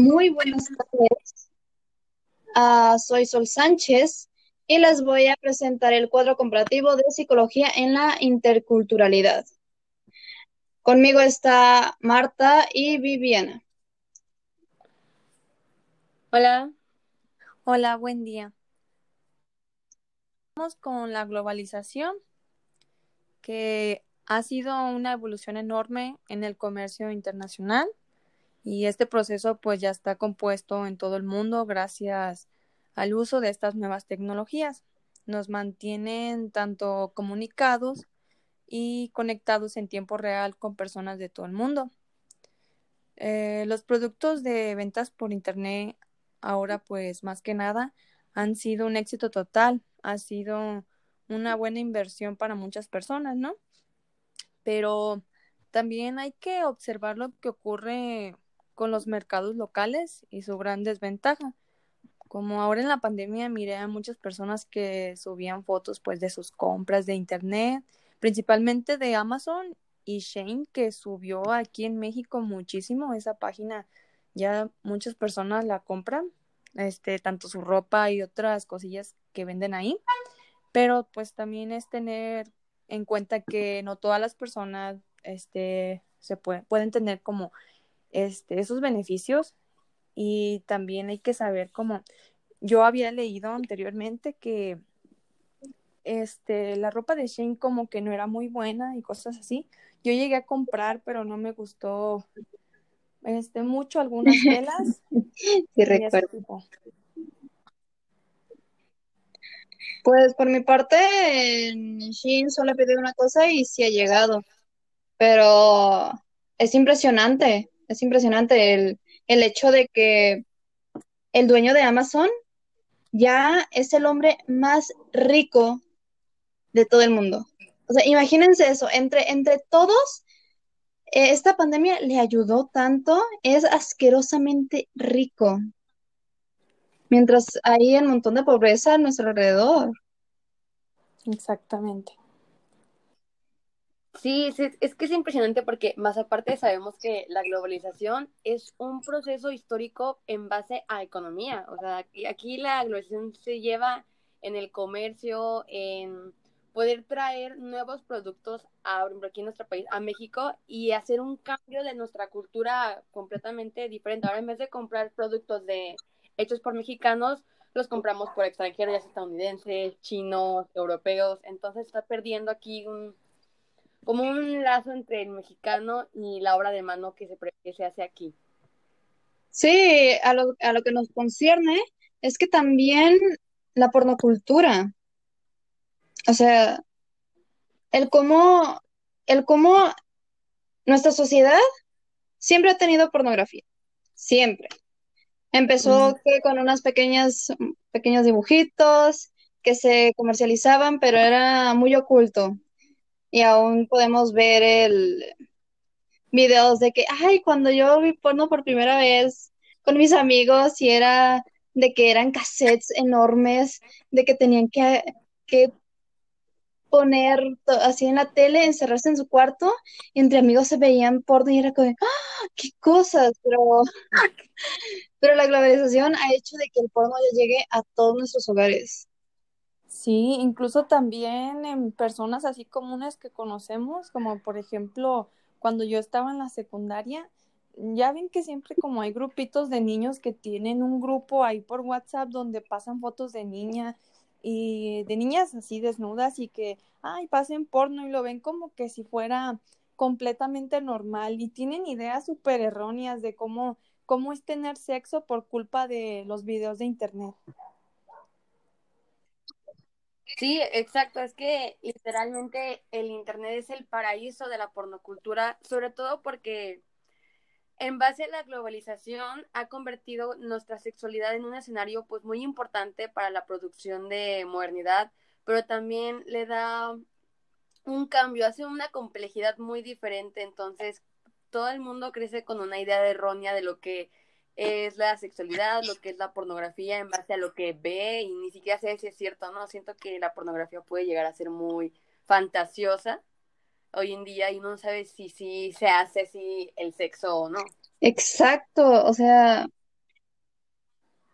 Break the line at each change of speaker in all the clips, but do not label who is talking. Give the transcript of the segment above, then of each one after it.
Muy buenas tardes. Ah, soy Sol Sánchez y les voy a presentar el cuadro comparativo de psicología en la interculturalidad. Conmigo está Marta y Viviana.
Hola.
Hola, buen día. Vamos con la globalización, que ha sido una evolución enorme en el comercio internacional y este proceso pues ya está compuesto en todo el mundo gracias al uso de estas nuevas tecnologías. Nos mantienen tanto comunicados y conectados en tiempo real con personas de todo el mundo. Eh, los productos de ventas por internet ahora pues más que nada han sido un éxito total, ha sido una buena inversión para muchas personas, ¿no? Pero también hay que observar lo que ocurre con los mercados locales y su gran desventaja. Como ahora en la pandemia miré a muchas personas que subían fotos pues de sus compras de internet, principalmente de Amazon y Shane que subió aquí en México muchísimo esa página. Ya muchas personas la compran, este tanto su ropa y otras cosillas que venden ahí. Pero pues también es tener en cuenta que no todas las personas este se pueden tener como este, esos beneficios y también hay que saber cómo yo había leído anteriormente que este la ropa de Shane como que no era muy buena y cosas así. Yo llegué a comprar, pero no me gustó este mucho algunas telas.
sí, recuerdo. Pues por mi parte, en Shein solo pedí una cosa y sí ha llegado. Pero es impresionante es impresionante el, hecho de que el dueño de Amazon ya es el hombre más rico de todo el mundo. O sea, imagínense eso, entre, entre todos, eh, esta pandemia le ayudó tanto, es asquerosamente rico. Mientras hay un montón de pobreza a nuestro alrededor.
Exactamente.
Sí, es que es impresionante porque más aparte sabemos que la globalización es un proceso histórico en base a economía. O sea, aquí la globalización se lleva en el comercio, en poder traer nuevos productos a, aquí en nuestro país, a México, y hacer un cambio de nuestra cultura completamente diferente. Ahora en vez de comprar productos de hechos por mexicanos, los compramos por extranjeros, ya estadounidenses, chinos, europeos. Entonces está perdiendo aquí un como un lazo entre el mexicano y la obra de mano que se, que se hace aquí.
Sí, a lo, a lo que nos concierne es que también la pornocultura, o sea, el cómo, el cómo nuestra sociedad siempre ha tenido pornografía, siempre. Empezó con unas pequeñas, pequeños dibujitos que se comercializaban, pero era muy oculto y aún podemos ver el videos de que, ay, cuando yo vi porno por primera vez con mis amigos y era de que eran cassettes enormes, de que tenían que, que poner así en la tele, encerrarse en su cuarto, y entre amigos se veían porno y era como, ¡ah! ¡Qué cosas! Pero, pero la globalización ha hecho de que el porno ya llegue a todos nuestros hogares.
Sí, incluso también en personas así comunes que conocemos, como por ejemplo cuando yo estaba en la secundaria, ya ven que siempre como hay grupitos de niños que tienen un grupo ahí por WhatsApp donde pasan fotos de niña y de niñas así desnudas y que, ay, pasen porno y lo ven como que si fuera completamente normal y tienen ideas súper erróneas de cómo, cómo es tener sexo por culpa de los videos de internet.
Sí, exacto. Es que literalmente el Internet es el paraíso de la pornocultura, sobre todo porque en base a la globalización ha convertido nuestra sexualidad en un escenario pues muy importante para la producción de modernidad, pero también le da un cambio, hace una complejidad muy diferente, entonces todo el mundo crece con una idea errónea de lo que es la sexualidad, lo que es la pornografía en base a lo que ve y ni siquiera sé si es cierto, ¿no? Siento que la pornografía puede llegar a ser muy fantasiosa hoy en día y uno no sabe si, si se hace así el sexo o no.
Exacto, o sea,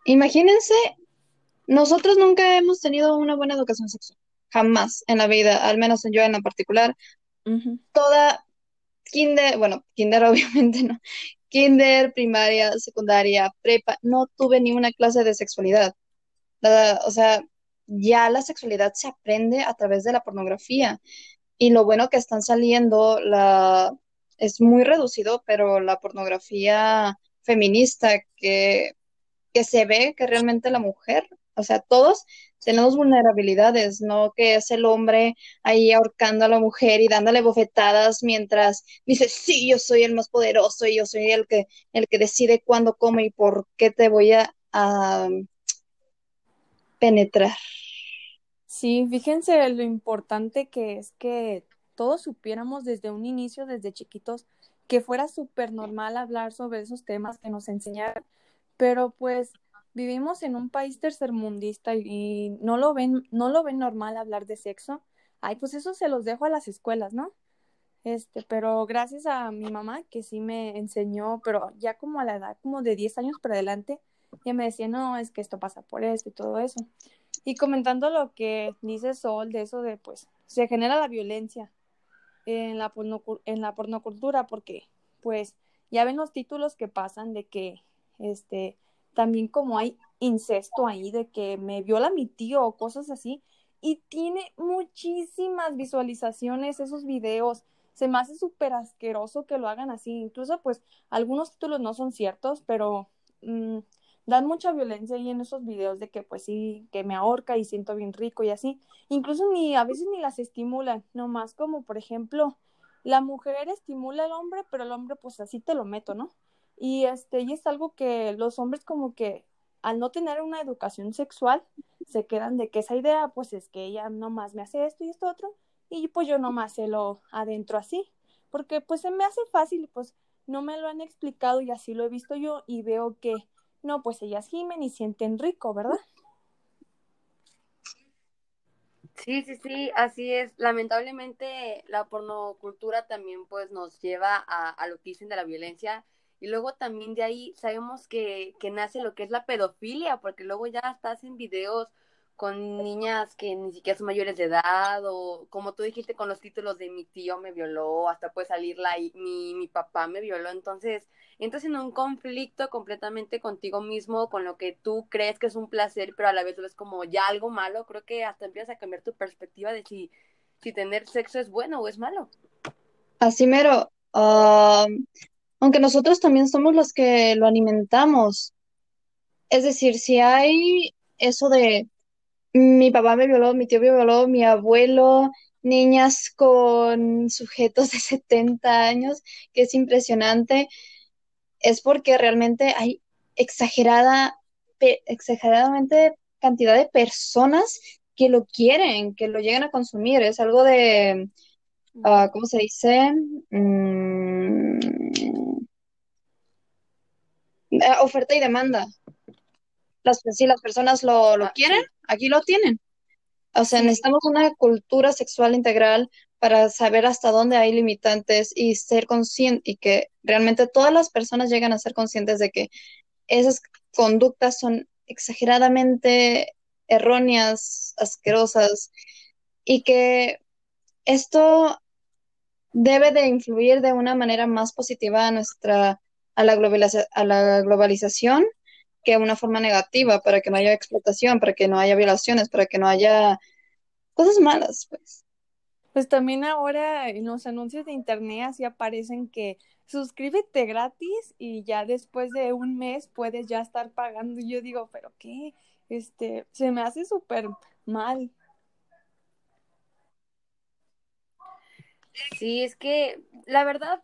Imagínense, nosotros nunca hemos tenido una buena educación sexual, jamás en la vida, al menos yo en lo particular. Toda kinder, bueno, kinder obviamente no, kinder, primaria, secundaria, prepa, no tuve ni una clase de sexualidad. La- o sea, ya la sexualidad se aprende a través de la pornografía. Y lo bueno que están saliendo, la, es muy reducido, pero la pornografía feminista que, que se ve que realmente la mujer, o sea, todos tenemos vulnerabilidades, no que es el hombre ahí ahorcando a la mujer y dándole bofetadas mientras dice, sí, yo soy el más poderoso y yo soy el que, el que decide cuándo, cómo y por qué te voy a, a penetrar.
Sí, fíjense lo importante que es que todos supiéramos desde un inicio, desde chiquitos, que fuera súper normal hablar sobre esos temas que nos enseñaran, pero pues vivimos en un país tercermundista y no lo ven, no lo ven normal hablar de sexo. Ay, pues eso se los dejo a las escuelas, ¿no? Este, pero gracias a mi mamá que sí me enseñó, pero ya como a la edad como de 10 años para adelante, ya me decía, no, es que esto pasa por esto y todo eso. Y comentando lo que dice Sol de eso de, pues, se genera la violencia en la, pornocu- en la pornocultura porque, pues, ya ven los títulos que pasan de que, este, también como hay incesto ahí, de que me viola mi tío o cosas así, y tiene muchísimas visualizaciones esos videos. Se me hace súper asqueroso que lo hagan así. Incluso, pues, algunos títulos no son ciertos, pero mm, dan mucha violencia ahí en esos videos de que, pues sí, que me ahorca y siento bien rico y así. Incluso ni a veces ni las estimulan, nomás como por ejemplo, la mujer estimula al hombre, pero el hombre pues así te lo meto, ¿no? Y este, y es algo que los hombres como que al no tener una educación sexual, se quedan de que esa idea, pues es que ella nomás me hace esto y esto otro, y pues yo nomás se lo adentro así, porque pues se me hace fácil, pues no me lo han explicado y así lo he visto yo y veo que no, pues ellas gimen y sienten rico, ¿verdad?
Sí, sí, sí, así es. Lamentablemente la pornocultura también pues nos lleva a, a lo que dicen de la violencia y luego también de ahí sabemos que, que nace lo que es la pedofilia, porque luego ya hasta hacen videos con niñas que ni siquiera son mayores de edad o como tú dijiste con los títulos de mi tío me violó, hasta puede salir la, mi, mi papá me violó, entonces entras en un conflicto completamente contigo mismo, con lo que tú crees que es un placer, pero a la vez lo ves como ya algo malo, creo que hasta empiezas a cambiar tu perspectiva de si, si tener sexo es bueno o es malo.
Así mero, ah, aunque nosotros también somos los que lo alimentamos. Es decir, si hay eso de mi papá me violó, mi tío me violó, mi abuelo, niñas con sujetos de 70 años, que es impresionante, es porque realmente hay exagerada, exageradamente cantidad de personas que lo quieren, que lo llegan a consumir. Es algo de, ah, ¿cómo se dice? Mm, oferta y demanda. Las, si las personas lo, lo
Ah,
quieren, aquí lo tienen. O sea, necesitamos una cultura sexual integral para saber hasta dónde hay limitantes y ser consciente y que realmente todas las personas llegan a ser conscientes de que esas conductas son exageradamente erróneas, asquerosas y que esto debe de influir de una manera más positiva a nuestra a la globaliza- a la globalización que una forma negativa para que no haya explotación, para que no haya violaciones, para que no haya cosas malas, pues.
Pues también ahora en los anuncios de internet así aparecen que suscríbete gratis y ya después de un mes puedes ya estar pagando. Y yo digo, ¿pero qué? Este, se me hace súper mal.
Sí, es que la verdad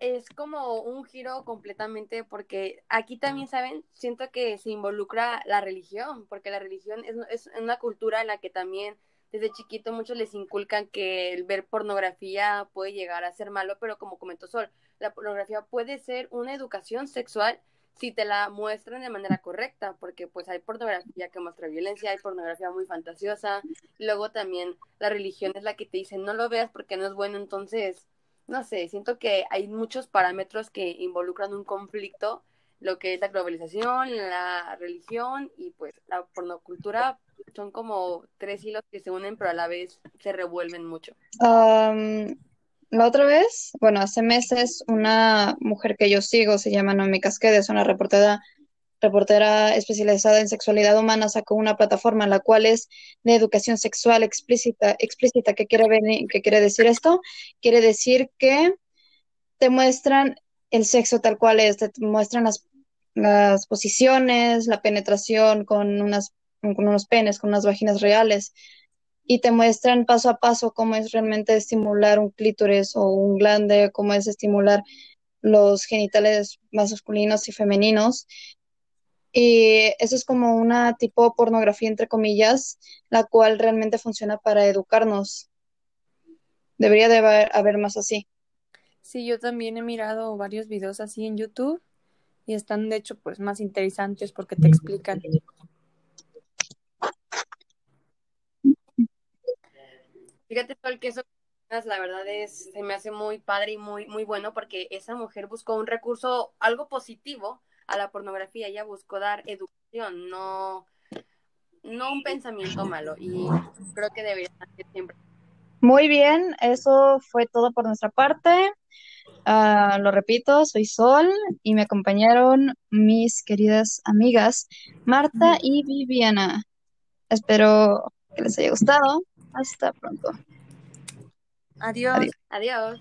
es como un giro completamente porque aquí también, ¿saben? Siento que se involucra la religión, porque la religión es, es una cultura en la que también desde chiquito muchos les inculcan que el ver pornografía puede llegar a ser malo, pero como comentó Sol, la pornografía puede ser una educación sexual si te la muestran de manera correcta, porque pues hay pornografía que muestra violencia, hay pornografía muy fantasiosa, luego también la religión es la que te dice no lo veas porque no es bueno, entonces no sé, siento que hay muchos parámetros que involucran un conflicto lo que es la globalización, la religión y pues la pornocultura son como tres hilos que se unen pero a la vez se revuelven mucho.
la otra vez, bueno, hace meses una mujer que yo sigo se llama Noemi Casquedes, una reportera reportera especializada en sexualidad humana, sacó una plataforma en la cual es de educación sexual explícita. explícita. ¿Qué quiere, venir, quiere decir esto? Quiere decir que te muestran el sexo tal cual es, te muestran las, las posiciones, la penetración con, unas, con unos penes, con unas vaginas reales, y te muestran paso a paso cómo es realmente estimular un clítoris o un glande, cómo es estimular los genitales masculinos y femeninos y eso es como una tipo pornografía, entre comillas, la cual realmente funciona para educarnos. Debería de haber, más así.
Sí, yo también he mirado varios videos así en YouTube y están de hecho pues más interesantes porque te explican.
Fíjate, Sol, que eso la verdad es, se me hace muy padre y muy, muy bueno porque esa mujer buscó un recurso, algo positivo a la pornografía, ella buscó dar educación, no, no un pensamiento malo y creo que debería ser siempre.
Muy bien, eso fue todo por nuestra parte. Ah, lo repito, soy Sol y me acompañaron mis queridas amigas Marta y Viviana. Espero que les haya gustado. Hasta pronto.
Adiós.
Adiós.